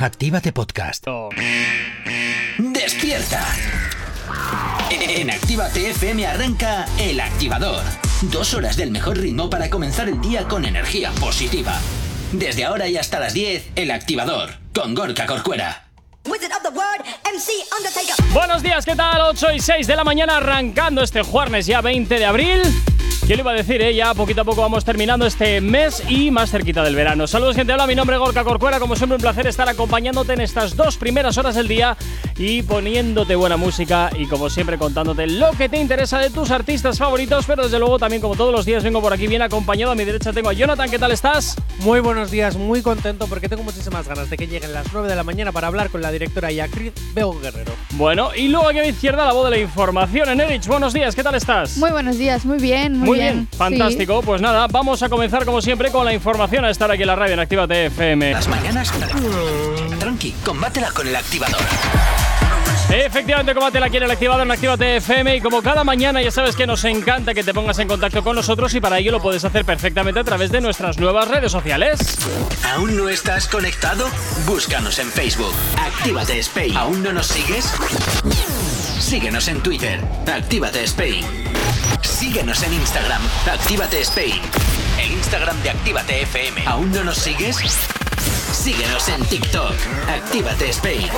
Actívate Podcast. ¡Despierta! En Actívate FM arranca El Activador. Dos horas del mejor ritmo para comenzar el día con energía positiva. Desde ahora y hasta las 10, El Activador, con Gorka Corcuera. Buenos días, ¿qué tal? 8 y 6 de la mañana arrancando este jueves ya 20 de abril. ¿Qué le iba a decir, eh? Ya poquito a poco vamos terminando este mes y más cerquita del verano. Saludos, gente. Hola, mi nombre es Gorka Corcuera. Como siempre, un placer estar acompañándote en estas dos primeras horas del día y poniéndote buena música y, como siempre, contándote lo que te interesa de tus artistas favoritos. Pero desde luego, también, como todos los días, vengo por aquí bien acompañado. A mi derecha tengo a Jonathan. ¿Qué tal estás? Muy buenos días, muy contento porque tengo muchísimas ganas de que lleguen las 9 de la mañana para hablar con la directora y actriz Bego Guerrero. Bueno, y luego aquí a mi izquierda la voz de la información en Erich. Buenos días, ¿qué tal estás? Muy buenos días, muy bien, muy, bien. Fantástico. Pues nada, vamos a comenzar como siempre con la información a estar aquí en la radio en Actívate FM. Las mañanas. Tranqui, combátela con el activador. Efectivamente, combate la quiere el activador en Actívate FM y como cada mañana ya sabes que nos encanta que te pongas en contacto con nosotros y para ello lo puedes hacer perfectamente a través de nuestras nuevas redes sociales. ¿Aún no estás conectado? Búscanos en Facebook. Actívate Spain. ¿Aún no nos sigues? Síguenos en Twitter. Actívate Spain. Síguenos en Instagram. Actívate Spain. El Instagram de Actívate FM. ¿Aún no nos sigues? Síguenos en TikTok. Actívate Spain.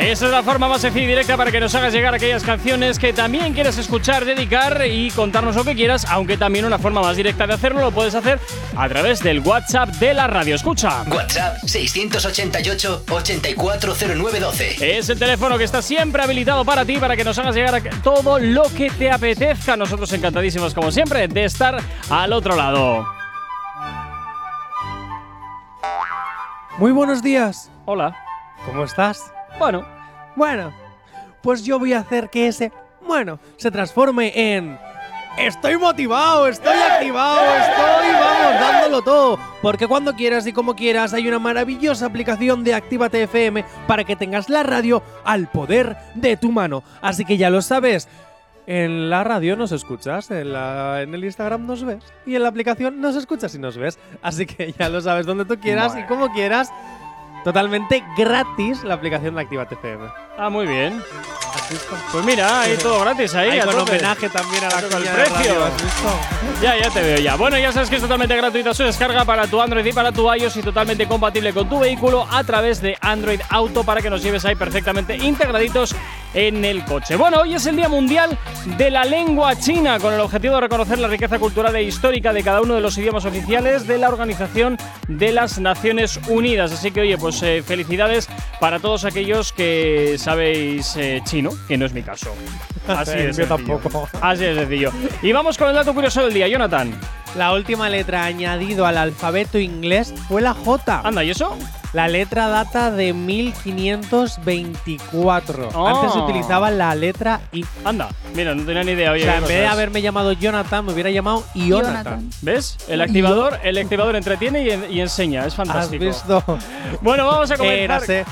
Esa es la forma más sencilla y directa para que nos hagas llegar aquellas canciones que también quieres escuchar, dedicar y contarnos lo que quieras, aunque también una forma más directa de hacerlo lo puedes hacer a través del WhatsApp de la radio. Escucha. WhatsApp 688-840912. Es el teléfono que está siempre habilitado para ti, para que nos hagas llegar todo lo que te apetezca. Nosotros encantadísimos, como siempre, de estar al otro lado. Muy buenos días. Hola. ¿Cómo estás? Bueno, Bueno, pues yo voy a hacer que ese, bueno, se transforme en... Estoy motivado, estoy activado, estoy, vamos, dándolo todo. Porque cuando quieras y como quieras hay una maravillosa aplicación de Actívate FM para que tengas la radio al poder de tu mano. Así que ya lo sabes. En la radio nos escuchas, en, la- en el Instagram nos ves y en la aplicación nos escuchas y nos ves. Así que ya lo sabes donde tú quieras y como quieras. Totalmente gratis la aplicación de Actívate FM. ah, muy bien. Pues mira, hay todo gratis ahí. Ahí a con tope. homenaje también a la el precio. radio, ¿has visto? Ya, ya te veo ya. Bueno, ya sabes que es totalmente gratuita su descarga para tu Android y para tu iOS y totalmente compatible con tu vehículo a través de Android Auto para que nos lleves ahí perfectamente integraditos en el coche. Bueno, hoy es el Día Mundial de la Lengua China con el objetivo de reconocer la riqueza cultural e histórica de cada uno de los idiomas oficiales de la Organización de las Naciones Unidas. Así que, oye, pues eh, felicidades para todos aquellos que sabéis eh, chino, que no es mi caso. Así es. mío tampoco. Así es sencillo. Y vamos con el dato curioso del día, Jonathan. La última letra añadido al alfabeto inglés fue la J. Anda, ¿y eso? La letra data de 1524. Oh. Antes se utilizaba la letra I. Anda, mira, no tenía ni idea. Oye, o sea, en vez de haberme llamado Jonathan, me hubiera llamado Ionathan. Jonathan. ¿Ves? El activador, el activador entretiene y, en- y enseña. Es ¿Has fantástico. visto? Bueno, vamos a comenzar. Érase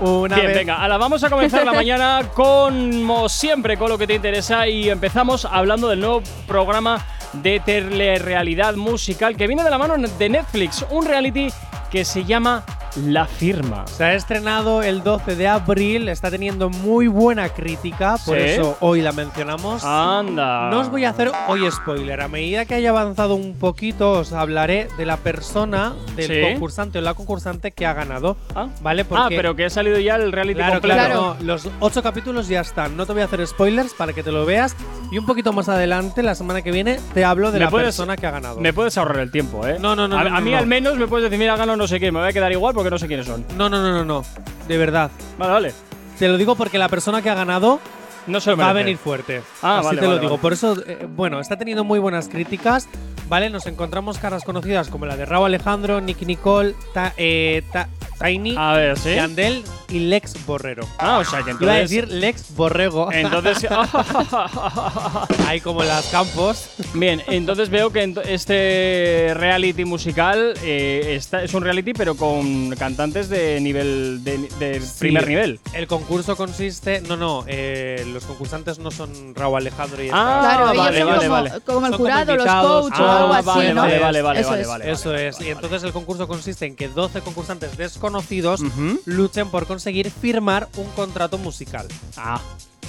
una Bien, vez. venga, ahora vamos a comenzar la mañana como siempre con lo que te interesa y empezamos hablando del nuevo programa de telerrealidad musical que viene de la mano de Netflix, un reality que se llama La Firma. Se ha estrenado el 12 de abril, está teniendo muy buena crítica, por ¿Sí? eso hoy la mencionamos. Anda. No os voy a hacer hoy spoiler. A medida que haya avanzado un poquito, os hablaré de la persona, del Sí. concursante o la concursante que ha ganado. Ah. ¿Vale? Ah, pero que ha salido ya el reality Claro, completo. claro. Claro. no, los ocho capítulos ya están. No te voy a hacer spoilers para que te lo veas. Y un poquito más adelante, la semana que viene, te hablo de Me la puedes- persona que ha ganado. Me puedes ahorrar el tiempo, ¿eh? No, no, no, A, no, a no, mí no. al menos me puedes decir, mira, gano no sé qué, me voy a quedar igual porque no sé quiénes son. No, no, no, no, no. De verdad. Vale, vale. Te lo digo porque la persona que ha ganado No se lo va a venir fuerte. Ah, Así vale, te lo digo. vale. Por eso, eh, bueno, está teniendo muy buenas críticas. ¿Vale? Nos encontramos caras conocidas como la de Raúl Alejandro, Nicky Nicole, Ta- eh, Ta- Tiny, A ver, ¿sí? Yandel y Lex Borrero. Ah, o sea que entonces. Iba a decir Lex Borrego. Entonces. Hay como las campos. Bien, entonces veo que este reality musical eh, está, es un reality, pero con cantantes de nivel. de, de primer Sí. nivel. El concurso consiste. No, no, eh, los concursantes no son Raúl Alejandro y Ah, Claro, ellos vale, son vale, como, vale. como el Son como jurado, los invitados. coaches o Ah, algo así, vale, ¿no? vale, vale, vale, Eso vale, es. vale. Eso es. Y entonces el concurso consiste en que 12 concursantes conocidos Ujú. luchen por conseguir firmar un contrato musical. Ah,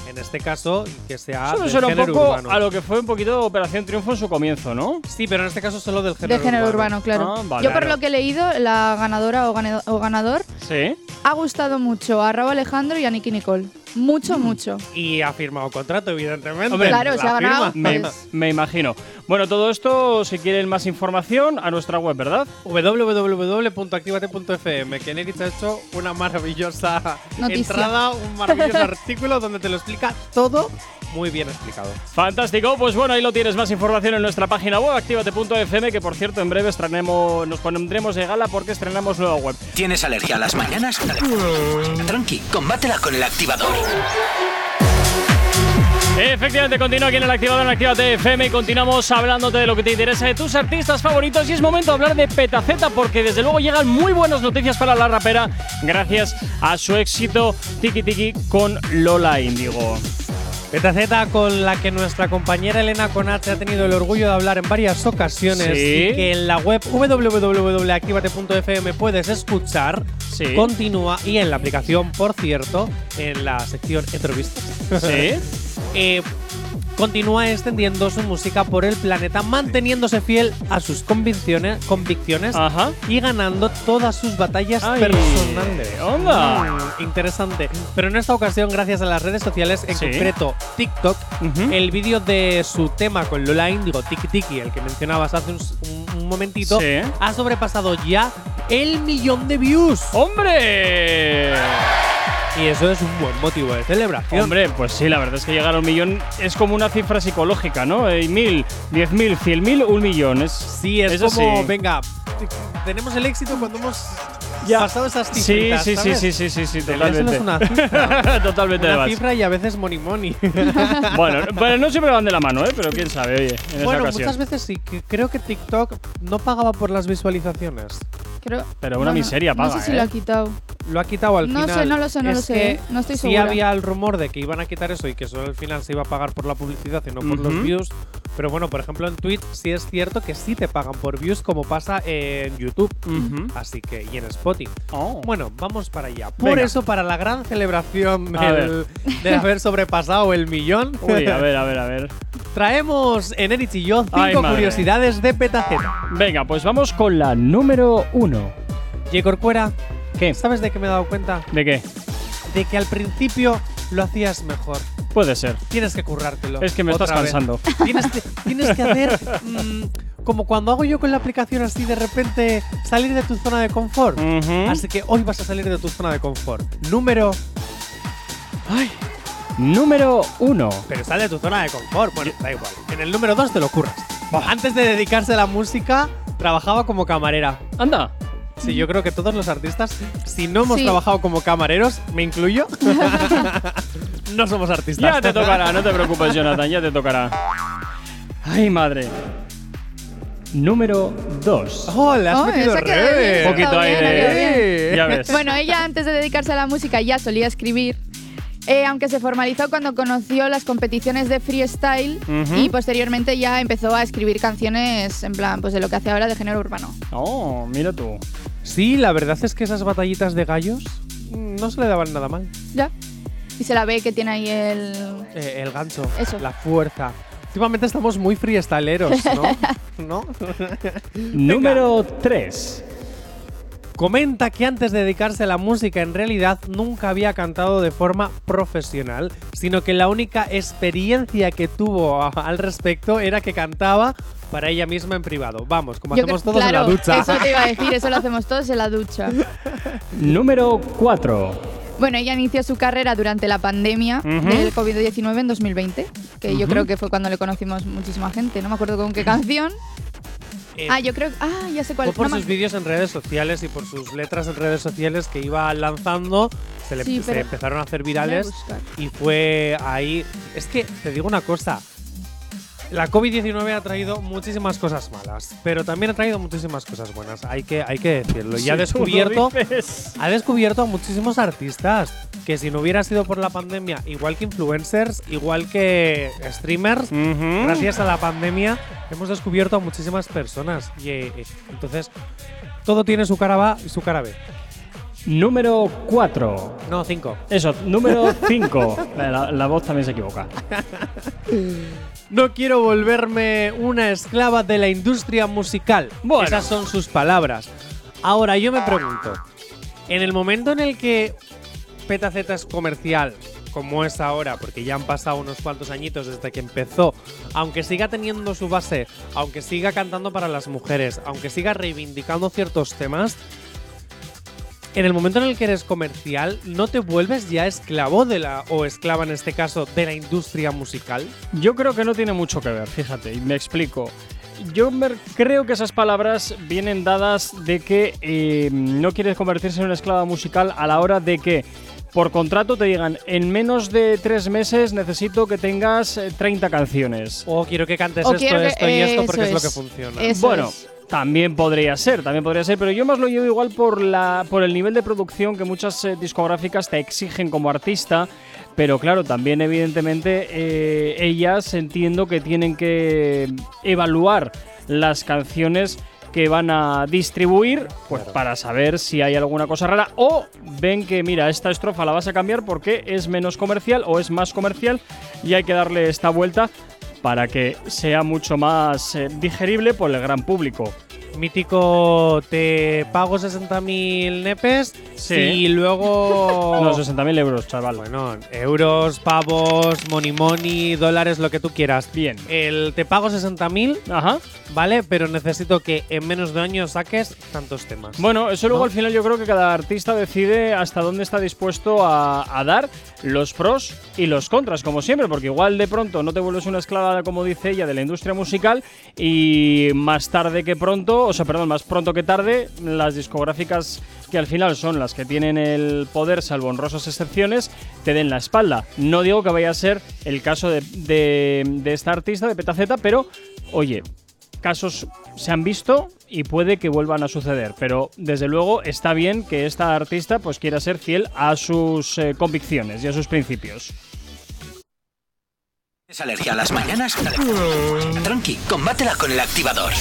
En este caso, que sea eso me del suena un género poco urbano. a lo que fue un poquito Operación Triunfo en su comienzo, ¿no? Sí, pero en este caso solo del género De género urbano, claro. Ah, vale, Yo por lo que he leído, la ganadora o, gane- o ganador Sí. ha gustado mucho a Raúl Alejandro y a Nicky Nicole. Mucho, mucho. Y ha firmado contrato, evidentemente. Hombre, Claro, La se ha ganado. firma. Me, Pues- me imagino. Bueno, todo esto, si quieren más información, a nuestra web, ¿verdad? www.activate.fm, que ha hecho una maravillosa Noticia. entrada, un maravilloso artículo donde te lo explica todo muy bien explicado. Fantástico, pues bueno, ahí lo tienes, más información en nuestra página web, activate.fm, que por cierto en breve estrenemos, nos pondremos de gala porque estrenamos nueva web. ¿Tienes alergia a las mañanas? Tranqui, combátela con el activador. Efectivamente, continúa aquí en el activador en Activate FM y continuamos hablándote de lo que te interesa de tus artistas favoritos y es momento de hablar de Petaceta porque desde luego llegan muy buenas noticias para la rapera gracias a su éxito Tiki Tiki con Lola Índigo. Petaceta con la que nuestra compañera Elena Conat ha tenido el orgullo de hablar en varias ocasiones Sí. y que en la web www.activate.fm puedes escuchar, Sí. continúa y en la aplicación, por cierto, en la sección entrevistas. ¿Sí? eh, continúa extendiendo su música por el planeta, manteniéndose fiel a sus convicciones, convicciones Ajá. y ganando todas sus batallas Ay, personales. onda. Mm, interesante. Pero en esta ocasión, gracias a las redes sociales, en Sí. concreto TikTok, el vídeo de su tema con Lola Indigo, Tiki Tiki, el que mencionabas hace un, un- un momentito, Sí. ha sobrepasado ya el millón de views. ¡Hombre! Y eso es un buen motivo de celebración. Hombre, pues sí, la verdad es que llegar a un millón es como una cifra psicológica, ¿no? Eh, mil, diez mil, cien mil, un millón. Es, Sí, es como, sí. venga, tenemos el éxito cuando hemos Ya. pasado esas Sí, cifritas, sí, sí, ¿sabes? sí, sí, sí, sí, Pero totalmente. Es una cifra. totalmente una cifra y a veces money money. Bueno, pero no siempre van de la mano, ¿eh? Pero quién sabe, oye, en bueno, esta ocasión. muchas veces sí. creo que TikTok no pagaba por las visualizaciones. Creo, Pero una no, no, miseria paga, No sé si ¿eh? lo ha quitado. Lo ha quitado al No final. sé, no lo sé, no Es lo sé, ¿eh? No estoy sí segura. había el rumor de que iban a quitar eso y que solo al final se iba a pagar por la publicidad y no por los views. Pero bueno, por ejemplo en Twitch sí es cierto que sí te pagan por views como pasa en YouTube. Así que, y en Spotify. Oh. Bueno, vamos para allá. Por Venga. eso, para la gran celebración del- de haber sobrepasado el millón, Uy, a ver, a ver, a ver. traemos en Erich y yo cinco curiosidades de Petaceta. Venga, pues vamos con la número uno. Y Corcuera, ¿Qué? ¿sabes de qué me he dado cuenta? ¿De qué? De que al principio lo hacías mejor. Puede ser. Tienes que currártelo. Es que me estás vez. cansando. Tienes que, tienes que hacer mm, como cuando hago yo con la aplicación así de repente salir de tu zona de confort. Así que hoy vas a salir de tu zona de confort. Número. Ay, Número uno. pero sal de tu zona de confort. Bueno, da igual. En el número 2 te lo curras. Antes de dedicarse a la música, trabajaba como camarera. Anda. Sí, yo creo que todos los artistas, si no hemos Sí. trabajado como camareros, me incluyo, no somos artistas. Ya te tocará, no te preocupes, Jonathan, ya te tocará. Ay, madre. Número 2. Oh, le has Oh, metido re. Un poquito ahí bien, de-. Ya ves. Bueno, ella antes de dedicarse a la música ya solía escribir. Eh, aunque se formalizó cuando conoció las competiciones de freestyle y posteriormente ya empezó a escribir canciones en plan pues de lo que hace ahora de género urbano. Oh, mira tú. Sí, la verdad es que esas batallitas de gallos mm, no se le daban nada mal. Ya. Y se la ve que tiene ahí el Eh, el gancho, Eso. la fuerza. Últimamente estamos muy freestyleros, ¿no? ¿No? Número 3. Comenta que antes de dedicarse a la música en realidad nunca había cantado de forma profesional, sino que la única experiencia que tuvo al respecto era que cantaba para ella misma en privado. Vamos, como Yo hacemos creo- todos claro, en la ducha. Eso te iba a decir, eso lo hacemos todos en la ducha. Número 4. Bueno, ella inició su carrera durante la pandemia del COVID-19 en 2020, que yo creo que fue cuando le conocimos muchísima gente. No me acuerdo con qué canción. Eh, Ah, yo creo. Ah, ya sé cuál. Fue por no sus vídeos en redes sociales y por sus letras en redes sociales que iba lanzando, se, le, Sí, se empezaron a hacer a virales buscar. y fue ahí. Es que te digo una cosa. La COVID-19 ha traído muchísimas cosas malas, pero también ha traído muchísimas cosas buenas. Hay que, hay que decirlo. Y ha descubierto, ha descubierto a muchísimos artistas que si no hubiera sido por la pandemia, igual que influencers, igual que streamers, gracias a la pandemia hemos descubierto a muchísimas personas. Y eh, entonces, todo tiene su cara A y su cara B. Número 4. No, cinco. Eso, número 5. La, la voz también se equivoca. No quiero volverme una esclava de la industria musical. Bueno. Esas son sus palabras. Ahora, yo me pregunto, en el momento en el que Petaceta es comercial, como es ahora, porque ya han pasado unos cuantos añitos desde que empezó, aunque siga teniendo su base, aunque siga cantando para las mujeres, aunque siga reivindicando ciertos temas, en el momento en el que eres comercial, ¿no te vuelves ya esclavo de la, o esclava en este caso, de la industria musical? Yo creo que no tiene mucho que ver, fíjate, y me explico. Yo me- creo que esas palabras vienen dadas de que eh, no quieres convertirse en una esclava musical a la hora de que por contrato te digan en menos de tres meses necesito que tengas eh, 30 canciones. O quiero que cantes O esto, quiero que- esto y esto porque es eso lo que es. funciona. Eso bueno, es. También podría ser, también podría ser, pero yo más lo llevo igual por la por el nivel de producción que muchas eh, discográficas te exigen como artista, pero claro, también evidentemente eh, ellas entiendo que tienen que evaluar las canciones que van a distribuir pues para saber si hay alguna cosa rara o ven que mira esta estrofa la vas a cambiar porque es menos comercial o es más comercial y hay que darle esta vuelta para que sea mucho más eh, digerible por el gran público. Mítico, te pago 60.000 nepes Sí. y luego. No, 60.000 euros, chaval. Bueno, euros, pavos, money money, dólares, lo que tú quieras. Bien. El te pago 60.000, Ajá. ¿vale? Pero necesito que en menos de un año saques tantos temas. Bueno, eso luego ¿No? al final yo creo que cada artista decide hasta dónde está dispuesto a, a dar los pros y los contras, como siempre, porque igual de pronto no te vuelves una esclava, como dice ella, de la industria musical y más tarde que pronto, o sea, perdón, más pronto que tarde, las discográficas que al final son las que tienen el poder, salvo honrosas excepciones, te den la espalda. No digo que vaya a ser el caso de, de- esta artista, de Petaceta, pero oye, casos se han visto y puede que vuelvan a suceder, pero desde luego está bien que esta artista pues quiera ser fiel a sus eh, convicciones y a sus principios. ¿Es alergia a las mañanas? Tranqui, combátela con el activador.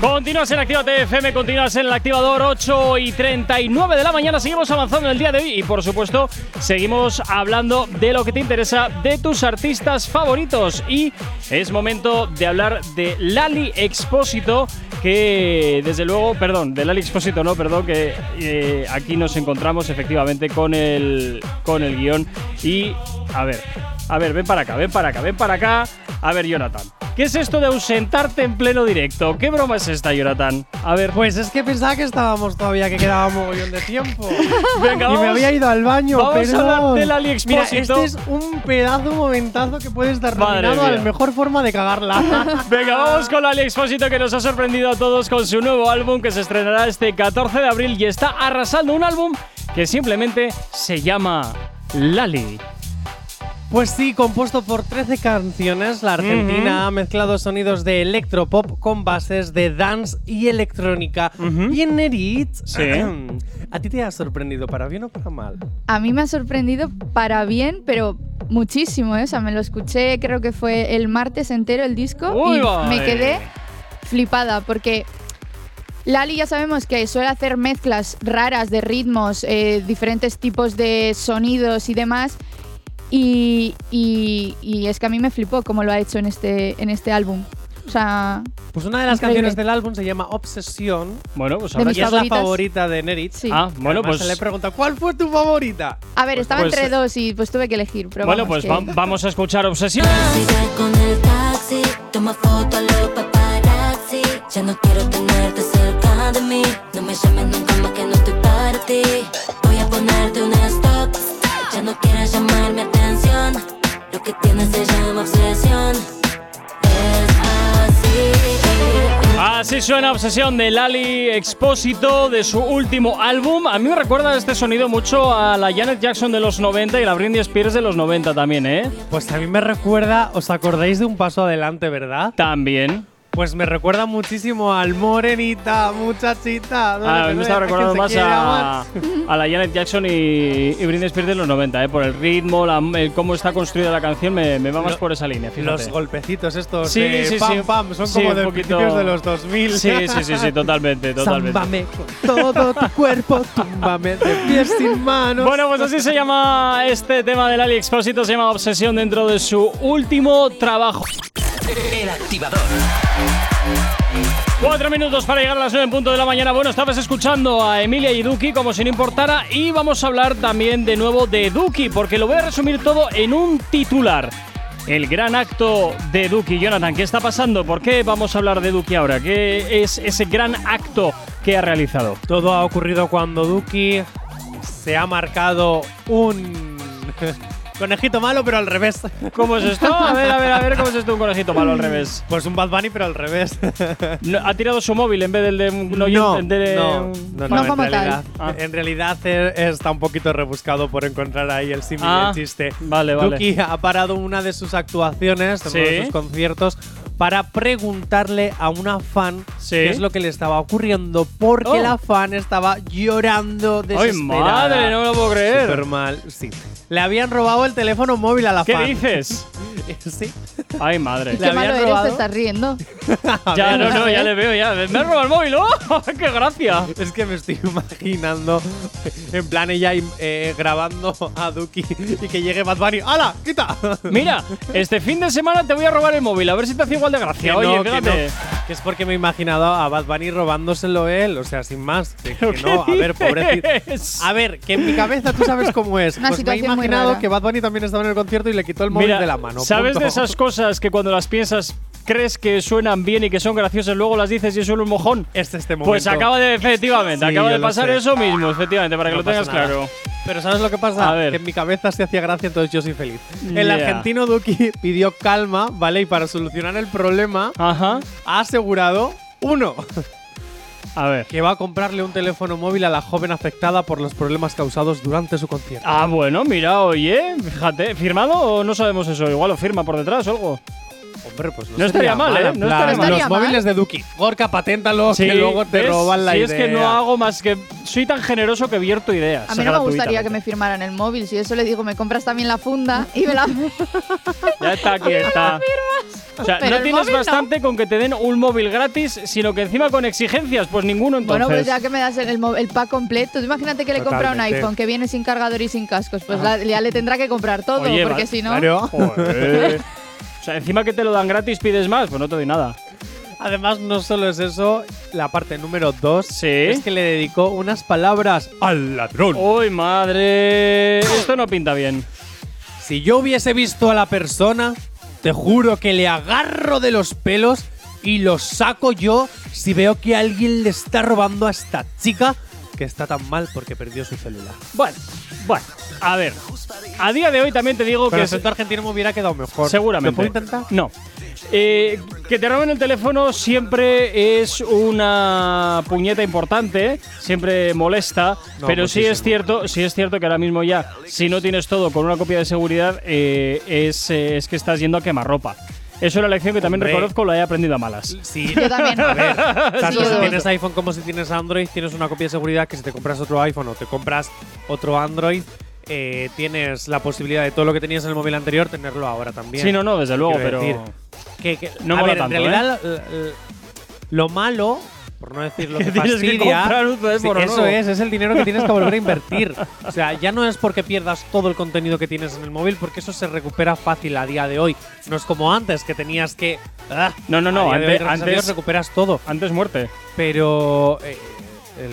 Continúas en Actívate FM, continúas en el activador 8 y 39 de la mañana. Seguimos avanzando en el día de hoy y, por supuesto, seguimos hablando de lo que te interesa de tus artistas favoritos. Y es momento de hablar de Lali Expósito, que desde luego, perdón, de Lali Expósito, no, perdón, que eh, aquí nos encontramos efectivamente con el, con el guion. Y, a ver, a ver, ven para acá, ven para acá, ven para acá. A ver, Jonathan. ¿Qué es esto de ausentarte en pleno directo? ¿Qué broma es esta, Jonathan? A ver, Pues es que pensaba que estábamos todavía, que quedaba mogollón de tiempo. Venga, y me vamos. había ido al baño, vamos a perdón. hablar del Mira, este es un pedazo momentazo que puede estar Madre nominado a la mía. mejor forma de cagarla. Venga, vamos con Ali Expósito que nos ha sorprendido a todos con su nuevo álbum que se estrenará este 14 de abril y está arrasando un álbum que simplemente se llama Lali. Pues sí, compuesto por 13 canciones, la Argentina ha mezclado sonidos de electropop con bases de dance y electrónica. Y en Nerit, Sí. ¿a ti te ha sorprendido para bien o para mal? A mí me ha sorprendido para bien, pero muchísimo, ¿eh? O sea, me lo escuché, creo que fue el martes entero el disco Uy, y vale. me quedé flipada porque Lali ya sabemos que suele hacer mezclas raras de ritmos, eh, diferentes tipos de sonidos y demás. Y, y- y es que a mí me flipó cómo lo ha hecho en este, en este álbum. O sea, Pues una de las Increíble. canciones del álbum se llama Obsesión Bueno, pues ahora y ya- es la favorita de Nerit. sí. Ah, bueno, Además, pues. se le pregunta, ¿cuál fue tu favorita? a ver, estaba pues, entre dos y pues tuve que elegir. Pero Bueno, vamos, pues que- va- vamos a escuchar Obsesión. Con el taxi, toma foto a los paparazzi. Ya no quiero tenerte cerca de mí. No me llames nunca más que no estoy para ti. Voy a ponerte un stop. Ya no quieres llamar mi atención. Que tienes se llama obsesión. Es así. Así suena Obsesión de Lali Expósito de su último álbum. A mí me recuerda este sonido mucho a la Janet Jackson de los 90 y la Britney Spears de los 90 también, ¿eh? Pues a mí me recuerda, ¿os acordáis de un paso adelante, verdad? También. Pues me recuerda muchísimo al Morenita, muchachita. Ah, me estaba recordando más a, a la Janet Jackson y, y Britney Spears de los 90, ¿eh? por el ritmo, la- el cómo está construida la canción, me, me va más Lo- por esa línea. Fíjate. Los golpecitos estos Sí, de sí, pam sí. pam son como de poquito- principios de los 2000. Sí, sí, sí, sí, totalmente, totalmente. Sámbame con todo tu cuerpo, túmbame de pies sin manos. Bueno, pues así se llama este tema del Ali Expósito, se llama Obsesión dentro de su último trabajo. El activador. Cuatro minutos para llegar a las nueve en punto de la mañana. Bueno, estabas escuchando a Emilia y Duki como si no importara y vamos a hablar también de nuevo de Duki porque lo voy a resumir todo en un titular. El gran acto de Duki. Jonathan, ¿qué está pasando? ¿Por qué vamos a hablar de Duki ahora? ¿Qué es ese gran acto que ha realizado? Todo ha ocurrido cuando Duki se ha marcado un conejito malo, pero al revés. ¿Cómo es esto? A ver, a ver, a ver, ¿cómo es esto un conejito malo al revés? Pues un Bad Bunny, pero al revés. No, ha tirado su móvil en vez del de un no, de no, no, No no, en realidad, Ah. en realidad eh, está un poquito rebuscado por encontrar ahí el símil Ah, chiste. vale, vale. Duki ha parado una de sus actuaciones, de uno de Sí. sus conciertos, para preguntarle a una fan Sí. qué es lo que le estaba ocurriendo, porque Oh. la fan estaba llorando ¡Ay, desesperada. madre! No me lo puedo creer. Súper mal, sí. Le habían robado el teléfono móvil a la ¿Qué fan. dices? sí. ¡Ay, madre! Le Qué malo habían eres, robado. te estás riendo. Ya, no, no, ya le veo, ya. ¡Me ha robado el móvil! ¡Oh! ¡Qué gracia! Es que me estoy imaginando, en plan ella eh, grabando a Duki y que llegue Bad Bunny. ¡Hala! ¡Quita! Mira, este fin de semana te voy a robar el móvil, a ver si te hace igual de Que gracia. no, Oye, que no. Que es porque me he imaginado a Bad Bunny robándoselo él, o sea, sin más. Que, ¿Pero que qué no, a ver, pobrecito. A ver, que en mi cabeza tú sabes cómo es. Una pues me he imaginado rara. que Bad Bunny también estaba en el concierto y le quitó el móvil Mira, de la mano. ¿sabes punto. de esas cosas que cuando las piensas crees que suenan bien y que son graciosas, luego las dices y es solo un mojón? Es este momento. Pues acaba de, efectivamente, Sí, acaba de pasar eso mismo, efectivamente, para que No lo tengas nada. claro. Pero ¿sabes lo que pasa? A ver. Que en mi cabeza se hacía gracia, entonces yo soy feliz. El Ya. argentino Duki pidió calma, ¿vale? Y para solucionar el problema, Ajá. ha asegurado, uno, A ver. que va a comprarle un teléfono móvil a la joven afectada por los problemas causados durante su concierto. Ah, bueno, mira, oye, fíjate, ¿firmado o no sabemos eso? Igual lo firma por detrás o algo. Hombre, pues no, No estaría mal, ¿eh? No estaría mal. Los móviles de Duki. Gorka, paténtalo, Sí, que luego te ¿ves? roban la si idea. es que no hago más que. Soy tan generoso que vierto ideas. A mí no me gustaría que me firmaran el móvil. Si eso le digo, me compras también la funda y me la. Ya está, aquí está. O sea, Pero no tienes no. bastante con que te den un móvil gratis, sino que encima con exigencias, pues ninguno entonces. Bueno, pues ya que me das el, el pack completo. Imagínate que le compra un Totalmente. iPhone que viene sin cargador y sin cascos. Pues la- ya le tendrá que comprar todo, Oye, porque si no. Claro. Sea, encima que te lo dan gratis, pides más, pues no te doy nada. Además, no solo es eso, la parte número dos Sí. es que le dedicó unas palabras al ladrón. ¡Uy, madre! Esto no pinta bien. Si yo hubiese visto a la persona, te juro que le agarro de los pelos y los saco yo si veo que alguien le está robando a esta chica que está tan mal porque perdió su celular. Bueno, bueno, a ver. A día de hoy también te digo Con que. el acento argentino me hubiera quedado mejor. Seguramente. ¿Lo puedo intentar? No. Eh, que te roben el teléfono siempre es una puñeta importante, siempre molesta, No, pero sí es cierto, sí es cierto que ahora mismo ya, si no tienes todo con una copia de seguridad, eh, es, eh, es que estás yendo a quemarropa. Eso es una lección que también Hombre. reconozco, la he aprendido a malas. Sí. Yo también. A ver, tanto yo- si tienes iPhone como si tienes Android, tienes una copia de seguridad que si te compras otro iPhone o te compras otro Android, eh, tienes la posibilidad de todo lo que tenías en el móvil anterior tenerlo ahora también. Sí, no, no, desde luego, Quiero pero. decir, que, que- No a mola ver, tanto, ¿eh? en realidad lo, lo- lo malo, por no decir lo que, Que tienes que fastidia, comprar un teléfono sí, eso nuevo. es, es el dinero que tienes que volver a invertir. O sea, ya no es porque pierdas todo el contenido que tienes en el móvil, porque eso se recupera fácil a día de hoy. No es como antes que tenías que. ah, No, no, no, a día de hoy, antes- gracias a antes- recuperas todo. Antes muerte. Pero eh, eh,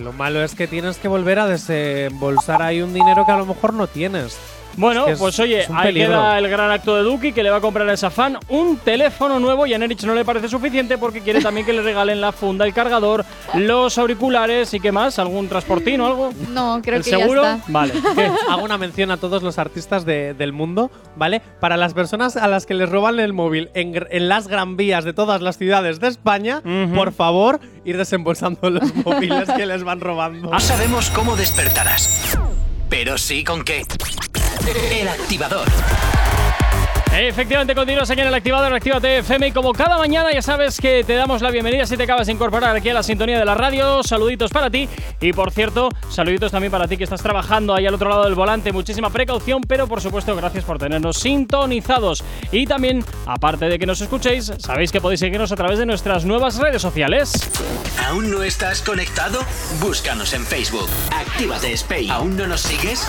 lo malo es que tienes que volver a desembolsar ahí un dinero que a lo mejor no tienes. Bueno, Es que es- pues oye, ahí queda el gran acto de Duki que le va a comprar a esa fan un teléfono nuevo y a Nerich no le parece suficiente porque quiere también que le regalen la funda, el cargador, los auriculares y qué más, algún transportín o algo. No, creo ¿El que seguro? ya está. Vale. Hago una mención a todos los artistas de- del mundo, ¿vale? Para las personas a las que les roban el móvil en, las gran vías de todas las ciudades de España, por favor, ir desembolsando los móviles que les van robando. No sabemos cómo despertarás, pero sí con qué. El activador. Efectivamente, continúas aquí en el activador Actívate FM y como cada mañana ya sabes que te damos la bienvenida si te acabas de incorporar aquí a la sintonía de la radio. Saluditos para ti y por cierto, saluditos también para ti que estás trabajando ahí al otro lado del volante. Muchísima precaución, pero por supuesto gracias por tenernos sintonizados. Y también, aparte de que nos escuchéis, sabéis que podéis seguirnos a través de nuestras nuevas redes sociales. ¿Aún no estás conectado? Búscanos en Facebook. Actívate Spain. ¿Aún no nos sigues?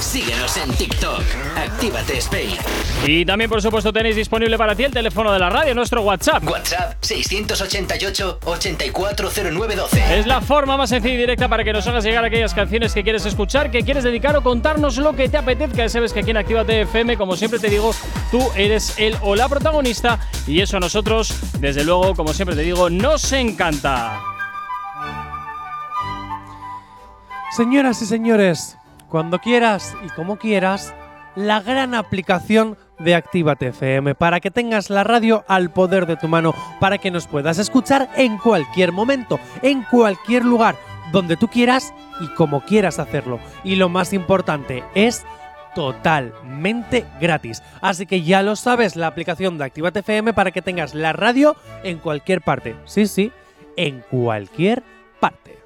Síguenos en TikTok. Actívate Spain. Y también, por supuesto, tenéis disponible para ti el teléfono de la radio, nuestro WhatsApp. WhatsApp 688-840912. Es la forma más sencilla y directa para que nos hagas llegar aquellas canciones que quieres escuchar, que quieres dedicar o contarnos lo que te apetezca. Ya sabes que aquí en Actívate FM, como siempre te digo, tú eres el o la protagonista y eso a nosotros, desde luego, como siempre te digo, nos encanta. Señoras y señores, cuando quieras y como quieras, la gran aplicación de Actívate FM para que tengas la radio al poder de tu mano, para que nos puedas escuchar en cualquier momento, en cualquier lugar, donde tú quieras y como quieras hacerlo. Y lo más importante es totalmente gratis. Así que ya lo sabes, la aplicación de Actívate FM para que tengas la radio en cualquier parte. Sí, sí, en cualquier parte.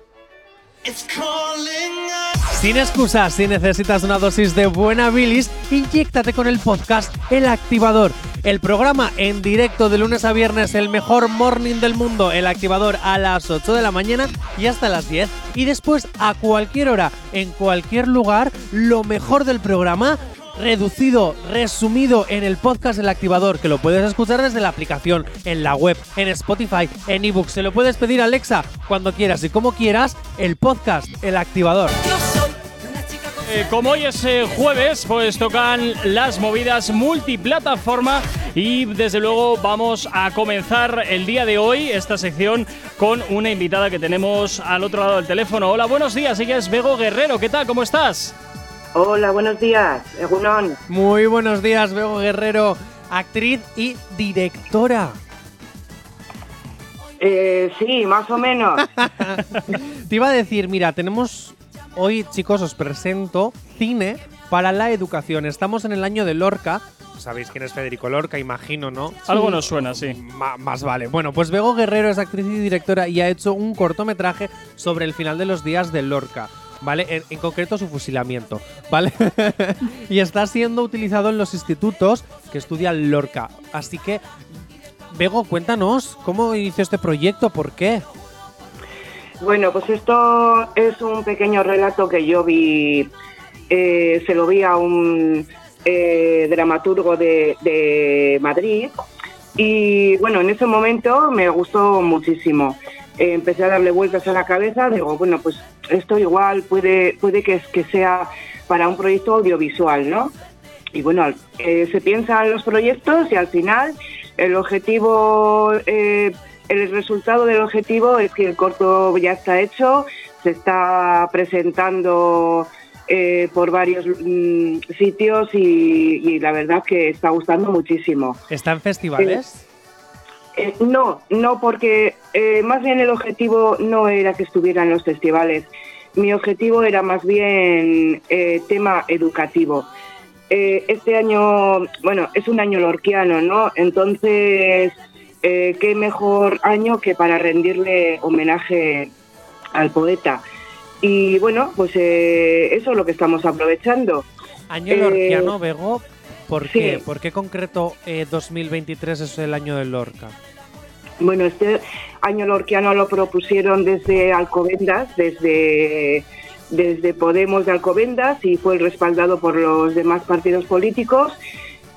Sin excusas, si necesitas una dosis de buena bilis, inyéctate con el podcast El Activador. El programa en directo de lunes a viernes, el mejor morning del mundo, El Activador a las 8 de la mañana y hasta las 10. Y después a cualquier hora, en cualquier lugar, lo mejor del programa reducido, resumido en el podcast El Activador, que lo puedes escuchar desde la aplicación, en la web, en Spotify, en ebooks. Se lo puedes pedir a Alexa cuando quieras y como quieras, el podcast El Activador. Eh, como hoy es eh, jueves, pues tocan las movidas multiplataforma y desde luego vamos a comenzar el día de hoy esta sección con una invitada que tenemos al otro lado del teléfono. Hola, buenos días, ella es Bego Guerrero, ¿qué tal? ¿Cómo estás? Hola, buenos días, Egunon. Muy buenos días, Bego Guerrero, actriz y directora. Eh, sí, más o menos. Te iba a decir, mira, tenemos hoy, chicos, os presento cine para la educación. Estamos en el año de Lorca. Sabéis quién es Federico Lorca, imagino, ¿no? Algo nos suena, sí. Más vale. Bueno, pues Bego Guerrero es actriz y directora y ha hecho un cortometraje sobre el final de los días de Lorca. ¿Vale? En, concreto su fusilamiento, ¿vale? y está siendo utilizado en los institutos que estudian Lorca. Así que, Bego, cuéntanos, ¿cómo inició este proyecto? ¿Por qué? Bueno, pues esto es un pequeño relato que yo vi, eh, se lo vi a un eh, dramaturgo de, de Madrid y bueno, en ese momento me gustó muchísimo. Eh, empecé a darle vueltas a la cabeza, digo, bueno, pues esto igual puede, puede que, que sea para un proyecto audiovisual, ¿no? Y bueno, eh, se piensan los proyectos y al final el objetivo, eh, el resultado del objetivo es que el corto ya está hecho, se está presentando eh, por varios mm, sitios y, y la verdad que está gustando muchísimo. ¿Está en festivales? Eh, no, no, porque eh, más bien el objetivo no era que estuviera en los festivales. Mi objetivo era más bien eh, tema educativo. Eh, este año, bueno, es un año lorquiano, ¿no? Entonces, qué mejor año que para rendirle homenaje al poeta. Y bueno, pues eh, eso es lo que estamos aprovechando. Año lorquiano, Bego. ¿Por sí. qué? ¿Por qué concreto eh, 2023 es el año de Lorca? Bueno, este año lorquiano lo propusieron desde Alcobendas, desde, desde Podemos de Alcobendas y fue respaldado por los demás partidos políticos.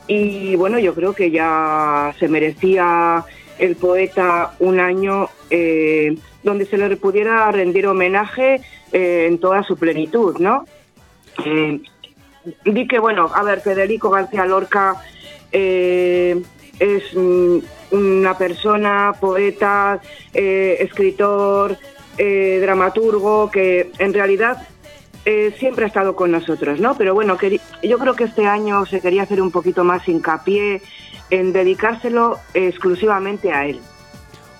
Y bueno, yo creo que ya se merecía el poeta un año eh, donde se le pudiera rendir homenaje eh, en toda su plenitud, ¿no? Eh, vi que, bueno, a ver, Federico García Lorca eh, es mm, una persona, poeta, eh, escritor, eh, dramaturgo, que en realidad siempre ha estado con nosotros, ¿no? Pero bueno, yo creo que este año se quería hacer un poquito más hincapié en dedicárselo exclusivamente a él.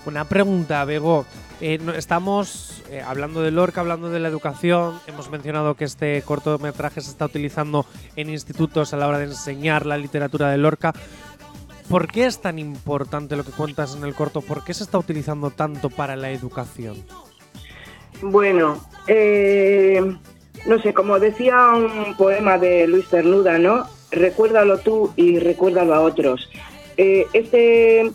Una pregunta, Bego. Eh, estamos eh, hablando de Lorca, hablando de la educación. Hemos mencionado que este cortometraje se está utilizando en institutos a la hora de enseñar la literatura de Lorca. ¿Por qué es tan importante lo que cuentas en el corto? ¿Por qué se está utilizando tanto para la educación? Bueno, eh, no sé, como decía un poema de Luis Cernuda, ¿no? Recuérdalo tú y recuérdalo a otros. Este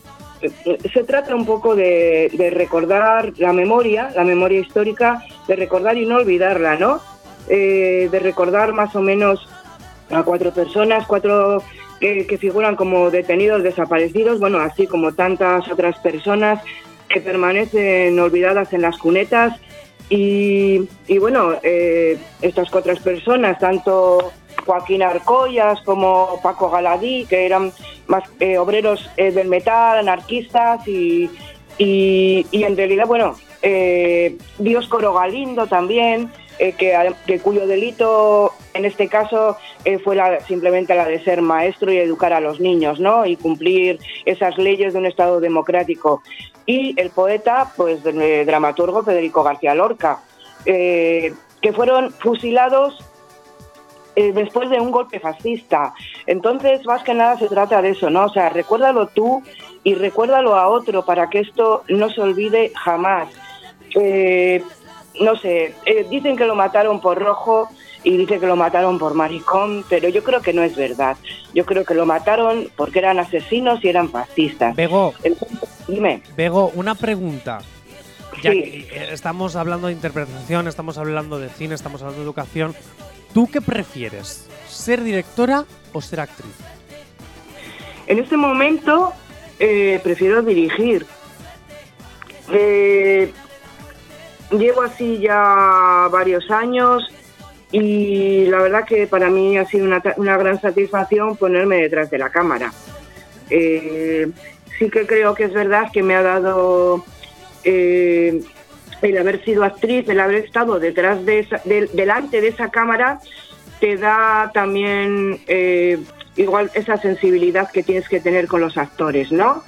se trata un poco de, recordar la memoria, la memoria histórica, de recordar y no olvidarla, ¿no? Eh, de recordar más o menos a cuatro personas, cuatro que, que figuran como detenidos, desaparecidos, bueno, así como tantas otras personas que permanecen olvidadas en las cunetas. Y, y bueno, eh, estas cuatro personas, tanto Joaquín Arcollas como Paco Galadí, que eran más eh, obreros eh, del metal, anarquistas y, y, y en realidad, bueno, eh, Dioscoro Galindo también, eh, que, que cuyo delito en este caso fue la- simplemente la de ser maestro y educar a los niños, ¿no? Y cumplir esas leyes de un Estado democrático. Y el poeta, pues, de- de dramaturgo Federico García Lorca, que fueron fusilados eh, después de un golpe fascista. Entonces, más que nada se trata de eso, ¿no? O sea, recuérdalo tú y recuérdalo a otro para que esto no se olvide jamás. Eh, no sé, eh, dicen que lo mataron por rojo y dicen que lo mataron por maricón, pero yo creo que no es verdad. Yo creo que lo mataron porque eran asesinos y eran fascistas. Bego, Entonces, dime. Bego, una pregunta. Ya Sí. que estamos hablando de interpretación, estamos hablando de cine, estamos hablando de educación. ¿Tú qué prefieres? ¿Ser directora o ser actriz? En este momento eh, prefiero dirigir. Eh, llevo así ya varios años y la verdad que para mí ha sido una, gran satisfacción ponerme detrás de la cámara. Eh, sí que creo que es verdad que me ha dado el haber sido actriz, el haber estado detrás de esa- del- delante de esa cámara, te da también eh, igual esa sensibilidad que tienes que tener con los actores, ¿no?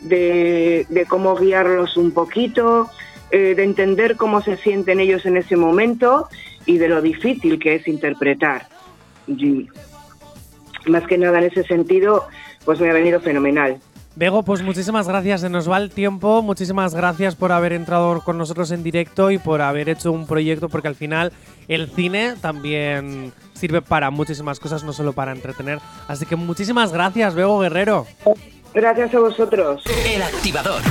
De, de cómo guiarlos un poquito, eh, de entender cómo se sienten ellos en ese momento y de lo difícil que es interpretar. Y más que nada en ese sentido, pues me ha venido fenomenal. Bego, pues muchísimas gracias, se nos va el tiempo. Muchísimas gracias por haber entrado con nosotros en directo y por haber hecho un proyecto, porque al final el cine también sirve para muchísimas cosas, no solo para entretener. Así que muchísimas gracias, Bego Guerrero. Gracias a vosotros. El activador.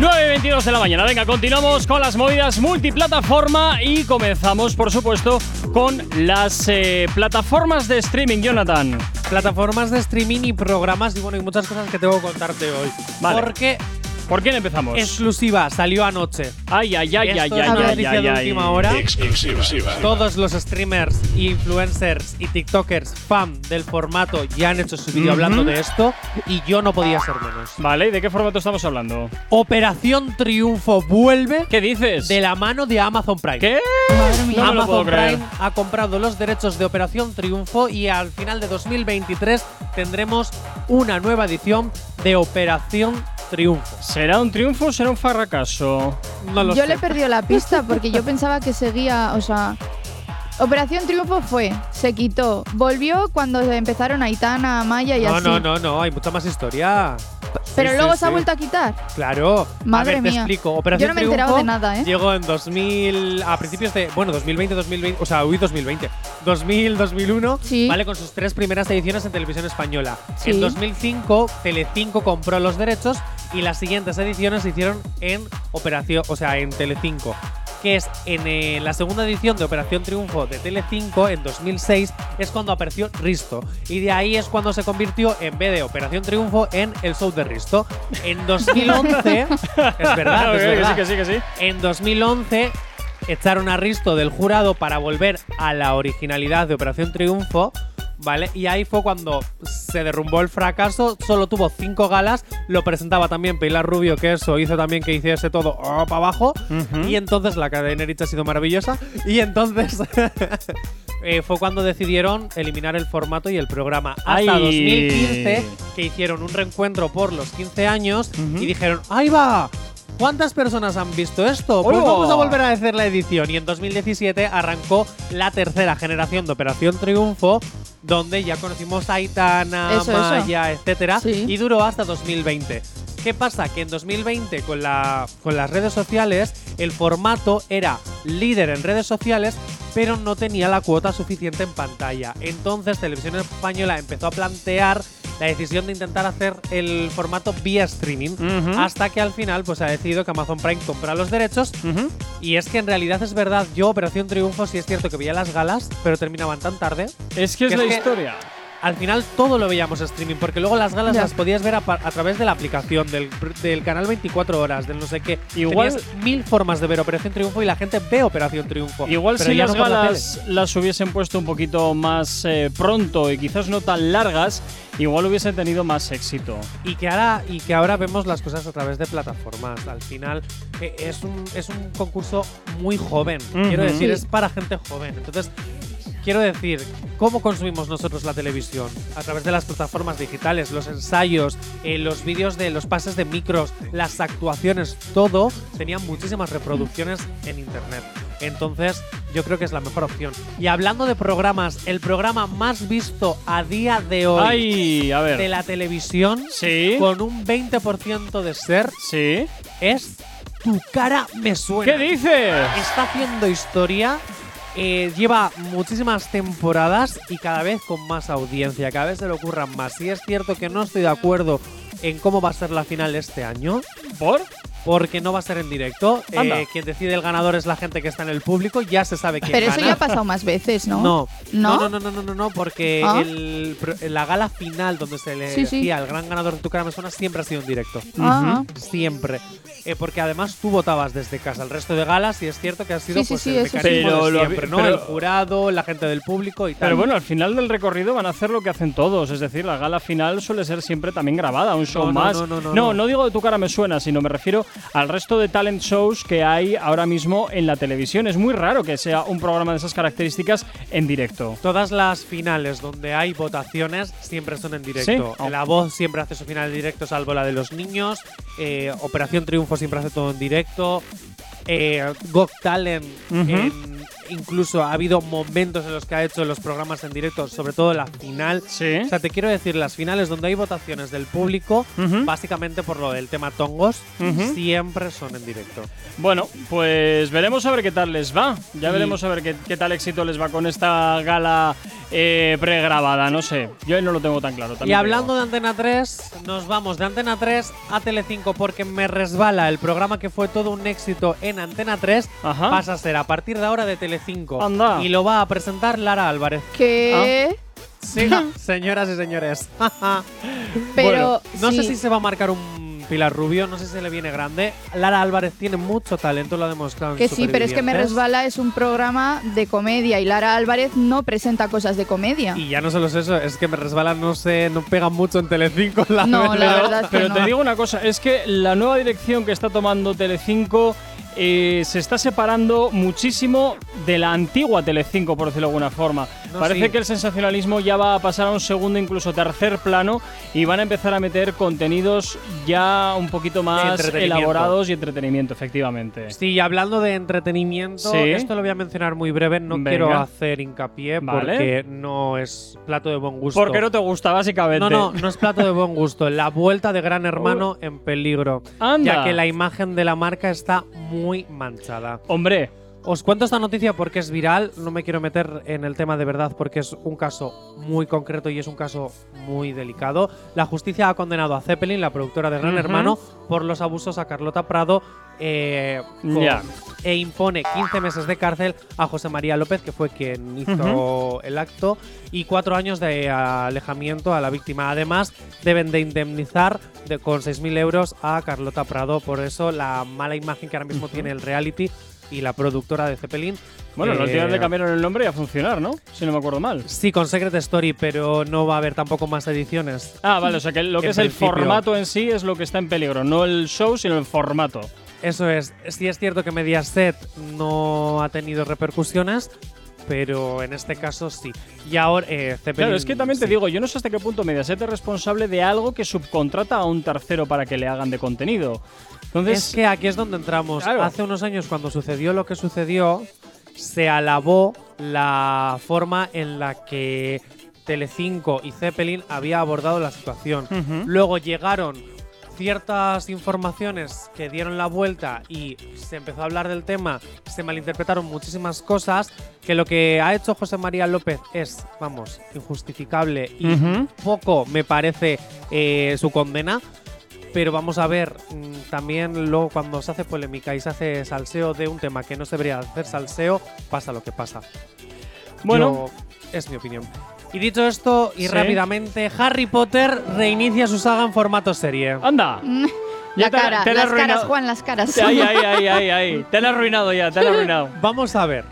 9.22 de la mañana. Venga, continuamos con las movidas multiplataforma y comenzamos, por supuesto, con las eh, plataformas de streaming, Jonathan. Plataformas de streaming y programas y bueno, y muchas cosas que tengo que contarte hoy. Vale. Porque ¿Por quién empezamos? exclusiva salió anoche. Ay, ay, ay, ay, Esto ay, es una ay, noticia ay, de ay. última hora. Exclusiva. Todos los streamers, influencers y TikTokers fan del formato ya han hecho su vídeo Ujú. hablando de esto y yo no podía ser menos. Vale, ¿y de qué formato estamos hablando? Operación Triunfo vuelve ¿Qué dices? de la mano de Amazon Prime. ¿Qué? Madre mía. No me lo puedo Amazon creer. Prime ha comprado los derechos de Operación Triunfo y al final de 2023 tendremos una nueva edición de Operación Triunfo. ¿Será un triunfo o será un fracaso? No lo Yo sé. le he perdido la pista porque yo pensaba que seguía, o sea, Operación Triunfo fue, se quitó, volvió cuando empezaron Aitana, Maya y no, así. no, no, no, hay mucha más historia. Pero Sí, luego sí, se ha sí. vuelto a quitar. Claro. Madre a ver, te mía. explico. Operación Yo no me he enterado de nada, ¿eh? Llegó en 2000, a principios de, bueno, 2020, 2020, o sea, uy, 2020. 2000, 2001, Sí. vale, con sus tres primeras ediciones en televisión española. Sí. En 2005, Telecinco compró los derechos y las siguientes ediciones se hicieron en Operación, o sea, en Telecinco. Que es en eh, la segunda edición de Operación Triunfo de Telecinco, en 2006, es cuando apareció Risto. Y de ahí es cuando se convirtió, en vez de Operación Triunfo, en El Show de Risto. En 2011, es verdad, es Que verdad. sí, que sí, que sí. En 2011 echaron a Risto del jurado para volver a la originalidad de Operación Triunfo, ¿vale? Y ahí fue cuando se derrumbó el fracaso, solo tuvo cinco galas, lo presentaba también Pilar Rubio, que eso hizo también que hiciese todo para abajo, y entonces la cadenerita ha sido maravillosa, y entonces eh, fue cuando decidieron eliminar el formato y el programa. Hasta Ay. 2015, que hicieron un reencuentro por los 15 años y dijeron, ¡ahí va! ¿Cuántas personas han visto esto? Pues vamos a volver a hacer la edición. Y en 2017 arrancó la tercera generación de Operación Triunfo, donde ya conocimos a Aitana, Eso, eso. Maya, etcétera, Sí. y duró hasta 2020. ¿Qué pasa? Que en 2020 con, la, con las redes sociales el formato era líder en redes sociales, pero no tenía la cuota suficiente en pantalla. Entonces Televisión Española empezó a plantear la decisión de intentar hacer el formato vía streaming, hasta que al final pues ha decidido que Amazon Prime compra los derechos. Y es que en realidad es verdad, yo Operación Triunfo sí es cierto que veía las galas, pero terminaban tan tarde Es que es Que la es que- historia. Al final todo lo veíamos streaming, porque luego las galas las podías ver a, través de la aplicación, del, del canal 24 horas, del no sé qué. Igual- Tenías mil formas de ver Operación Triunfo y la gente ve Operación Triunfo. Igual pero si las no por la galas las hubiesen puesto un poquito más eh, pronto y quizás no tan largas, igual hubiesen tenido más éxito. Y que, ahora, y que ahora vemos las cosas a través de plataformas. Al final eh, es, un, es un concurso muy joven. Quiero decir, Sí. es para gente joven. Entonces, quiero decir, ¿cómo consumimos nosotros la televisión? A través de las plataformas digitales, los ensayos, eh, los vídeos de los pases de micros, las actuaciones, todo tenía muchísimas reproducciones en internet. Entonces, yo creo que es la mejor opción. Y hablando de programas, el programa más visto a día de hoy Ay, a de la televisión, Sí. con un 20% de ser, Sí. es Tu cara me suena. ¿Qué dices? Está haciendo historia. Eh, lleva muchísimas temporadas y cada vez con más audiencia, cada vez se le ocurran más. Y es cierto que no estoy de acuerdo en cómo va a ser la final este año, ¿Por? Porque no va a ser en directo. Eh, quien decide el ganador es la gente que está en el público, ya se sabe quién Pero eso ya ha pasado más veces, ¿no? No, ¿No? no, no, no, no, no, no, porque Ah. el, pro- la gala final donde se le Sí, sí. decía el gran ganador de tu cara me suena siempre ha sido en directo. Ah, Siempre. Eh, porque además tú votabas desde casa el resto de galas y es cierto que ha sido Sí, pues, sí, el mecanismo Pero de lo- siempre, ¿no? pero- el jurado, la gente del público y tal. Pero bueno, al final del recorrido van a hacer lo que hacen todos. Es decir, la gala final suele ser siempre también grabada, un show No, no, más. no, no, no, no. digo de tu cara me suena, sino me refiero al resto de talent shows que hay ahora mismo en la televisión. Es muy raro que sea un programa de esas características en directo. Todas las finales donde hay votaciones siempre son en directo. Sí. Oh. La voz siempre hace su final en directo, salvo la de los niños. Eh, Operación Triunfo siempre hace todo en directo. Eh, Got Talent, en- incluso ha habido momentos en los que ha hecho los programas en directo, sobre todo la final. Sí. O sea, te quiero decir, las finales donde hay votaciones del público, básicamente por lo del tema tongos, siempre son en directo. Bueno, pues veremos a ver qué tal les va. Ya veremos a ver qué, qué tal éxito les va con esta gala eh, pregrabada. No sé, yo no lo tengo tan claro. Y también hablando de Antena 3, nos vamos de Antena 3 a Telecinco porque me resbala el programa que fue todo un éxito en Antena 3 Ajá. pasa a ser a partir de ahora de Telecinco. Anda. Y lo va a presentar Lara Álvarez. que. Sí, señoras y señores. Pero. Bueno, no sé si se va a marcar un Pilar Rubio, no sé si le viene grande. Lara Álvarez tiene mucho talento, lo ha demostrado en Que sí, pero es que Me. Resbala es un programa de comedia y Lara Álvarez no presenta cosas de comedia. Y ya no solo es eso, es que me resbala, no sé, no pega mucho en Telecinco, la No, la verdad. verdad es que Pero te digo una cosa, es que la nueva dirección que está tomando Telecinco eh, se está separando muchísimo de la antigua Telecinco, por decirlo de alguna forma. No, Parece sí. que el sensacionalismo ya va a pasar a un segundo, incluso tercer plano, y van a empezar a meter contenidos ya un poquito más elaborados y entretenimiento, efectivamente. Sí, hablando de entretenimiento, Sí. esto lo voy a mencionar muy breve, no Venga. quiero hacer hincapié Vale. porque no es plato de buen gusto. Porque no te gusta, básicamente. no, no, no es plato de buen gusto. La vuelta de Gran Hermano en peligro. Anda. Ya que la imagen de la marca está muy manchada. Hombre, Os cuento esta noticia porque es viral, no me quiero meter en el tema de verdad porque es un caso muy concreto y es un caso muy delicado. La justicia ha condenado a Zeppelin, la productora de Gran. Hermano, por los abusos a Carlota Prado eh, con- Ya. e impone 15 meses de cárcel a José María López, que fue quien hizo el acto, y cuatro años de alejamiento a la víctima. Además, deben de indemnizar de, con 6.000 euros a Carlota Prado. Por eso, la mala imagen que ahora mismo tiene el reality y la productora de Zeppelin. bueno, los eh, días le cambiaron el nombre y a funcionar, ¿no? Si no me acuerdo mal. Sí, con Secret Story, pero no va a haber tampoco más ediciones. Ah, vale, o sea que lo que es el principio. formato en sí es lo que está en peligro, no el show, sino el formato. Eso es. Sí es cierto que Mediaset no ha tenido repercusiones, pero en este caso sí. Y ahora, eh, Zeppelin, Claro, es que también te digo, yo no sé hasta qué punto Mediaset es responsable de algo que subcontrata a un tercero para que le hagan de contenido. Entonces, Es que aquí es donde entramos. Claro. Hace unos años, cuando sucedió lo que sucedió, se alabó la forma en la que Telecinco y Zeppelin había abordado la situación. Luego llegaron ciertas informaciones que dieron la vuelta y se empezó a hablar del tema, se malinterpretaron muchísimas cosas, que lo que ha hecho José María López es, vamos, injustificable y poco me parece eh, su condena. Pero vamos a ver, mm, también luego cuando se hace polémica y se hace salseo de un tema que no se debería hacer salseo, pasa lo que pasa. bueno, Yo- es mi opinión. Y dicho esto, y Sí. rápidamente, Harry Potter reinicia su saga en formato serie. anda. Ya La te- cara, te la las arruinado. caras, Juan, las caras. Ay, ay, ay, ay, ay. Te la has arruinado ya, te la has arruinado. Vamos a ver.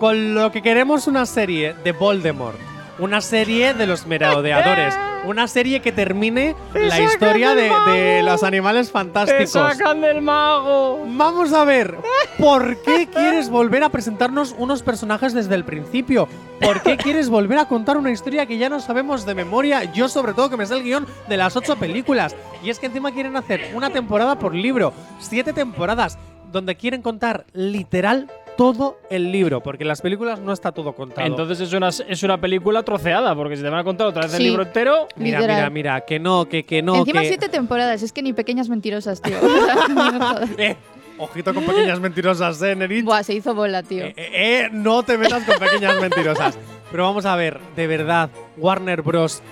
Con lo que queremos una serie de Voldemort, una serie de los merodeadores, una serie que termine la historia de, de los animales ¡Te fantásticos. sacan del mago! Vamos a ver, ¿por qué quieres volver a presentarnos unos personajes desde el principio? ¿Por qué quieres volver a contar una historia que ya no sabemos de memoria? Yo sobre todo que me sé el guion de las ocho películas. Y es que encima quieren hacer una temporada por libro, siete temporadas, donde quieren contar literal todo el libro, porque en las películas no está todo contado. Entonces es una, es una película troceada, porque si te van a contar otra vez el Sí. libro entero. mira, literal. mira, mira, que no, que, que no, Encima que… siete temporadas, es que ni pequeñas mentirosas, tío. O sea, no me jodas. Eh, ojito con pequeñas mentirosas, ¿eh, Nerit? Buah, se hizo bola, tío. Eh, eh, eh, no te metas con pequeñas mentirosas. Pero vamos a ver, de verdad, Warner Bros.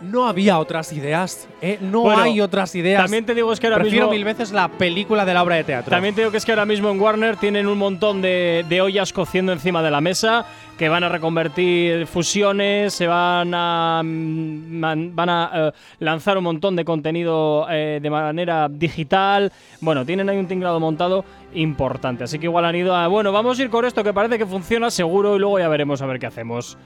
No había otras ideas, ¿eh? No Bueno, hay otras ideas. También te digo es que ahora Prefiero mismo. mil veces la película de la obra de teatro. También te digo que es que ahora mismo en Warner tienen un montón de, de ollas cociendo encima de la mesa que van a reconvertir fusiones, se van a, mm, van a eh, lanzar un montón de contenido eh, de manera digital. Bueno, tienen ahí un tinglado montado importante. Así que igual han ido a, bueno, vamos a ir con esto que parece que funciona seguro y luego ya veremos a ver qué hacemos.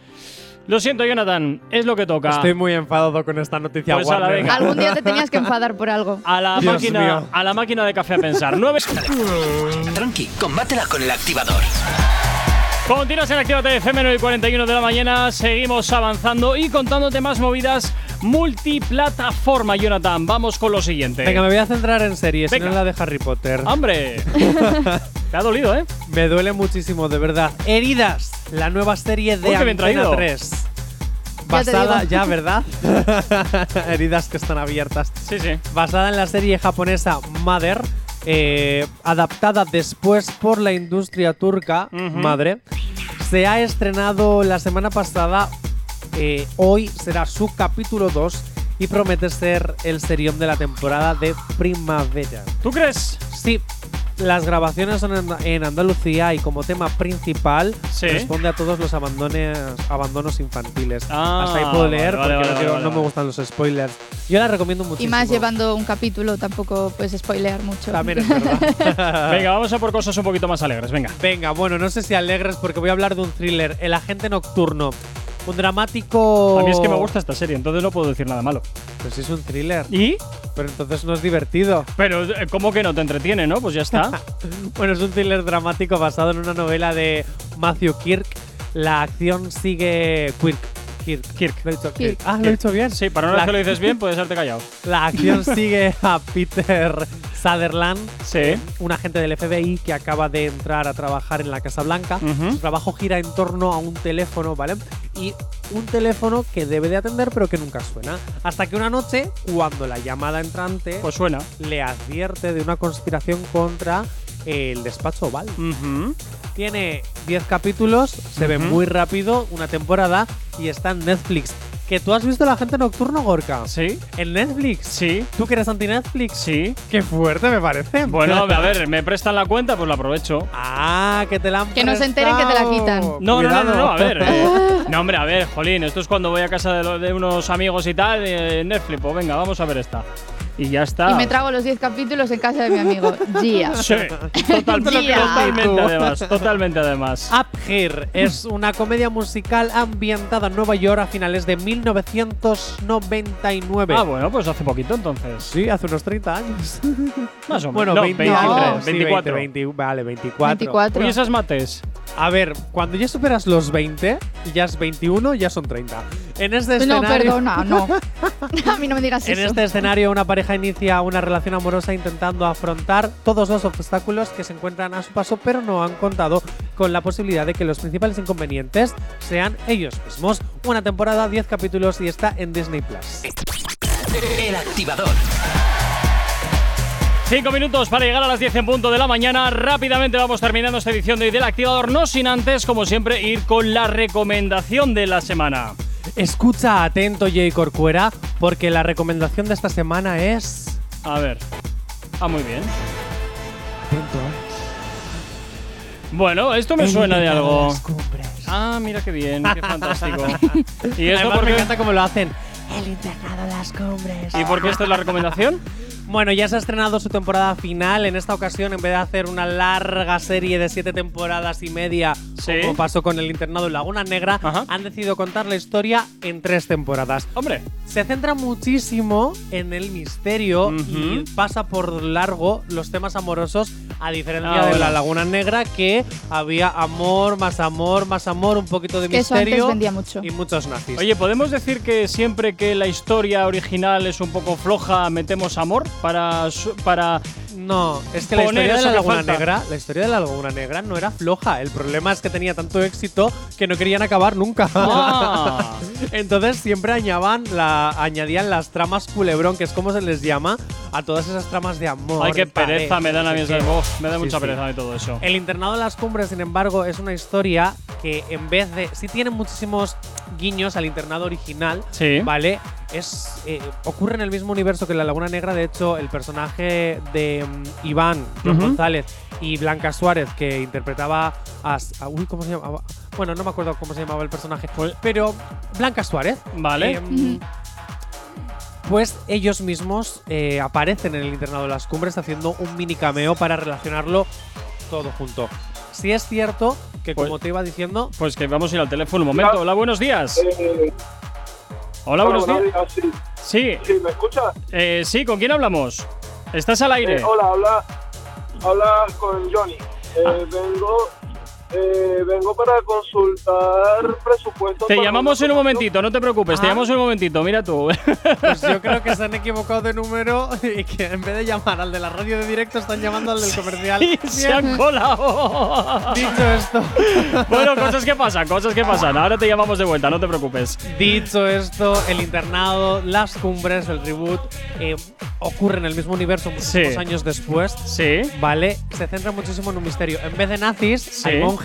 Lo siento, Jonathan, es lo que toca. Estoy muy enfadado con esta noticia, Pues a la Warner. venga. Algún día te tenías que enfadar por algo. a la Dios máquina, mío. a la máquina de café a pensar. Nueve. Tranqui, combátela con el activador. Continuas en Actívate FM 9 y 41 de la mañana. Seguimos avanzando y contándote más movidas multiplataforma, Jonathan. Vamos con lo siguiente. Venga, me voy a centrar en series, si Venga. no en la de Harry Potter. ¡Hombre! Te ha dolido, ¿eh? Me duele muchísimo, de verdad. Heridas, la nueva serie de Uy, bien Antena traído. 3. Ya te Basada, digo. ya, ¿verdad? Heridas que están abiertas. Sí, sí. basada en la serie japonesa Mother, eh, adaptada después por la industria turca. Madre. Se ha estrenado la semana pasada. eh, hoy será su capítulo 2 y promete ser el serión de la temporada de primavera. ¿Tú crees? Sí, las grabaciones son en, en Andalucía y como tema principal Sí. responde a todos los abandones, abandonos infantiles. Ah, Hasta ahí puedo leer vale, vale, porque no, vale, quiero- vale, no me gustan los spoilers. Yo la recomiendo Y muchísimo. más llevando un capítulo, tampoco puedes spoilear mucho. También es verdad. Venga, vamos a por cosas un poquito más alegres. Venga. Venga, bueno, no sé si alegres porque voy a hablar de un thriller, El agente nocturno. Un dramático. A mí es que me gusta esta serie, entonces no puedo decir nada malo. Pues es un thriller. ¿Y? Pero entonces no es divertido. Pero, eh, ¿cómo que no te entretiene, no? Pues ya está. Bueno, es un thriller dramático basado en una novela de Matthew Kirk. La acción sigue. Kirk. Kirk. Kirk. Lo he dicho, Kirk. Ah, lo he dicho bien. Sí, para una vez La- que lo dices bien, puedes haberte callado. La acción sigue a Peter Sutherland, Sí. un agente del FBI que acaba de entrar a trabajar en la Casa Blanca. Su trabajo gira en torno a un teléfono, ¿vale? Y un teléfono que debe de atender pero que nunca suena. Hasta que una noche, cuando la llamada entrante Pues suena. le advierte de una conspiración contra el despacho Oval. Tiene 10 capítulos, se ve muy rápido, una temporada y está en Netflix. ¿Que tú has visto La Gente Nocturno, Gorka? Sí. ¿En Netflix? Sí. ¿Tú que eres anti-Netflix? Sí. Qué fuerte me parece. Bueno, a ver, me prestan la cuenta, pues la aprovecho. Ah, que te la han Que no se enteren que te la quitan. No, no, no, no, no, a ver. eh, no, hombre, a ver, jolín, esto es cuando voy a casa de, lo- de unos amigos y tal, eh, Netflix, pues venga, vamos a ver esta. Y ya está. Y me trago los 10 capítulos en casa de mi amigo, Gia. Sí, total- Gia. totalmente además, totalmente además. Up Here es una comedia musical ambientada en Nueva York a finales de 1999. Ah, bueno, pues hace poquito entonces. Sí, hace unos 30 años. Más o menos. bueno, No, 20, 23, no, sí, 24. 20, 20, vale, 24. 24. Uy, esas mates. A ver, cuando ya superas los 20, ya es 21, ya son 30. En este No, escenario. perdona, no. A mí no me digas En eso. este escenario, una pareja inicia una relación amorosa intentando afrontar todos los obstáculos que se encuentran a su paso, pero no han contado con la posibilidad de que los principales inconvenientes sean ellos mismos. Una temporada, 10 capítulos y está en Disney Plus. El activador. Cinco minutos para llegar a las 10 en punto de la mañana. Rápidamente vamos terminando esta edición de hoy del activador, no sin antes, como siempre, ir con la recomendación de la semana. Escucha atento, Jay Corcuera, porque la recomendación de esta semana es. A ver. Ah, muy bien. Atento, Bueno, esto me suena de algo. Ah, mira qué bien, qué fantástico. ¿Y esto Además, por me encanta cómo lo hacen. El internado de las cumbres. ¿Y por qué esta es la recomendación? Bueno, ya se ha estrenado su temporada final. En esta ocasión, en vez de hacer una larga serie de siete temporadas y media, Sí. como pasó con el internado en Laguna Negra, Ajá. han decidido contar la historia en tres temporadas. Hombre, Se centra muchísimo en el misterio y Ujú. pasa por largo los temas amorosos, a diferencia Ah, de la Laguna Negra, que había amor, más amor, más amor, un poquito de Que eso antes misterio vendía mucho. y muchos nazis. oye, ¿podemos decir que siempre que la historia original es un poco floja, metemos amor para, para No, es que la historia de la que Laguna falta. Negra, la historia de la Laguna Negra no era floja. El problema es que tenía tanto éxito que no querían acabar nunca. Ah. Entonces siempre añaban la, añadían las tramas culebrón, que es como se les llama, a todas esas tramas de amor. Ay, qué pereza pareja, me dan a mí. me da Sí, mucha sí. pereza de todo eso. El internado de las cumbres, sin embargo, es una historia que en vez de. Sí tiene muchísimos guiños al internado original. Sí. ¿Vale? Es, eh, ocurre en el mismo universo que La Laguna Negra. De hecho, el personaje de mm, Iván John. González y Blanca Suárez, que interpretaba a, a- Uy, ¿cómo se llamaba? Bueno, no me acuerdo cómo se llamaba el personaje. Pero Blanca Suárez. Vale. em, pues ellos mismos eh, aparecen en el internado de las cumbres haciendo un mini cameo para relacionarlo todo junto. Sí es cierto que, Pues- como te iba diciendo, Pues que vamos a ir al teléfono un momento. Hola, buenos días. Eh, Hola, buenos días. días, sí. Sí, Sí, ¿me escuchas? eh, sí, ¿con quién hablamos? Estás al aire. Eh, hola, habla, habla con Johnny. Eh, Ah. Vengo eh, vengo para consultar presupuestos. Te llamamos en un momentito, no te preocupes, te Ah. llamamos en un momentito, mira tú. pues yo creo que se han equivocado de número y que en vez de llamar al de la radio de directo están llamando al del comercial. Y se han colado. Dicho esto, bueno, cosas que pasan, cosas que pasan. Ahora te llamamos de vuelta, no te preocupes. dicho esto, el internado, las cumbres, el reboot eh, ocurre en el mismo universo muchísimos Sí. años después. Sí. Vale, se centra muchísimo en un misterio. En vez de nazis, Sí. hay monjes.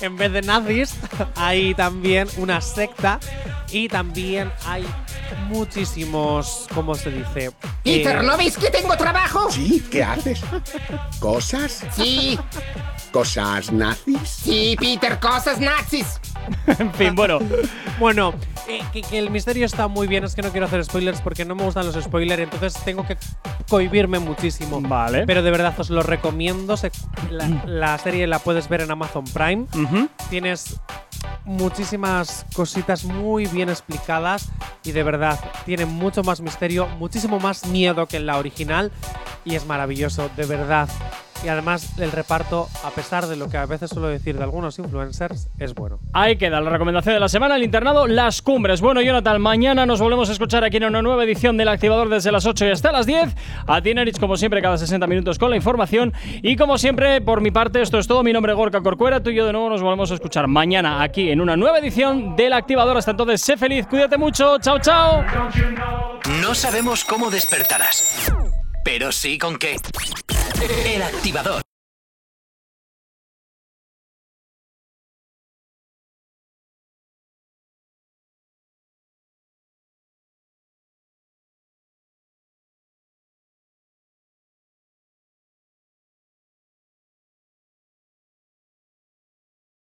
En vez de nazis, hay también una secta. Y también hay muchísimos, ¿cómo se dice? Peter, Eh, ¿no veis que tengo trabajo? Sí, ¿qué haces? ¿Cosas? Sí, ¿Cosas nazis? sí, Peter, cosas nazis. En fin, bueno. Bueno, eh, que, que el misterio está muy bien. Es que no quiero hacer spoilers porque no me gustan los spoilers. Entonces tengo que cohibirme muchísimo. Vale. Pero de verdad os lo recomiendo. Se- la, la serie la puedes ver en Amazon Prime. Tienes muchísimas cositas muy bien explicadas y de verdad tiene mucho más misterio, muchísimo más miedo que en la original y es maravilloso, de verdad. Y además el reparto, a pesar de lo que a veces suelo decir de algunos influener's, es bueno. Ahí queda la recomendación de la semana, el internado Las Cumbres. Bueno, Jonathan, mañana nos volvemos a escuchar aquí en una nueva edición del Activador desde las 8 y hasta las 10. A ti, Nerich, como siempre, cada 60 minutos con la información. Y como siempre, por mi parte, esto es todo. Mi nombre es Gorka Corcuera. Tú y yo de nuevo nos volvemos a escuchar mañana aquí en una nueva edición del Activador. Hasta entonces, sé feliz, cuídate mucho. Chao, chao. No sabemos cómo despertarás, pero sí con qué. El activador.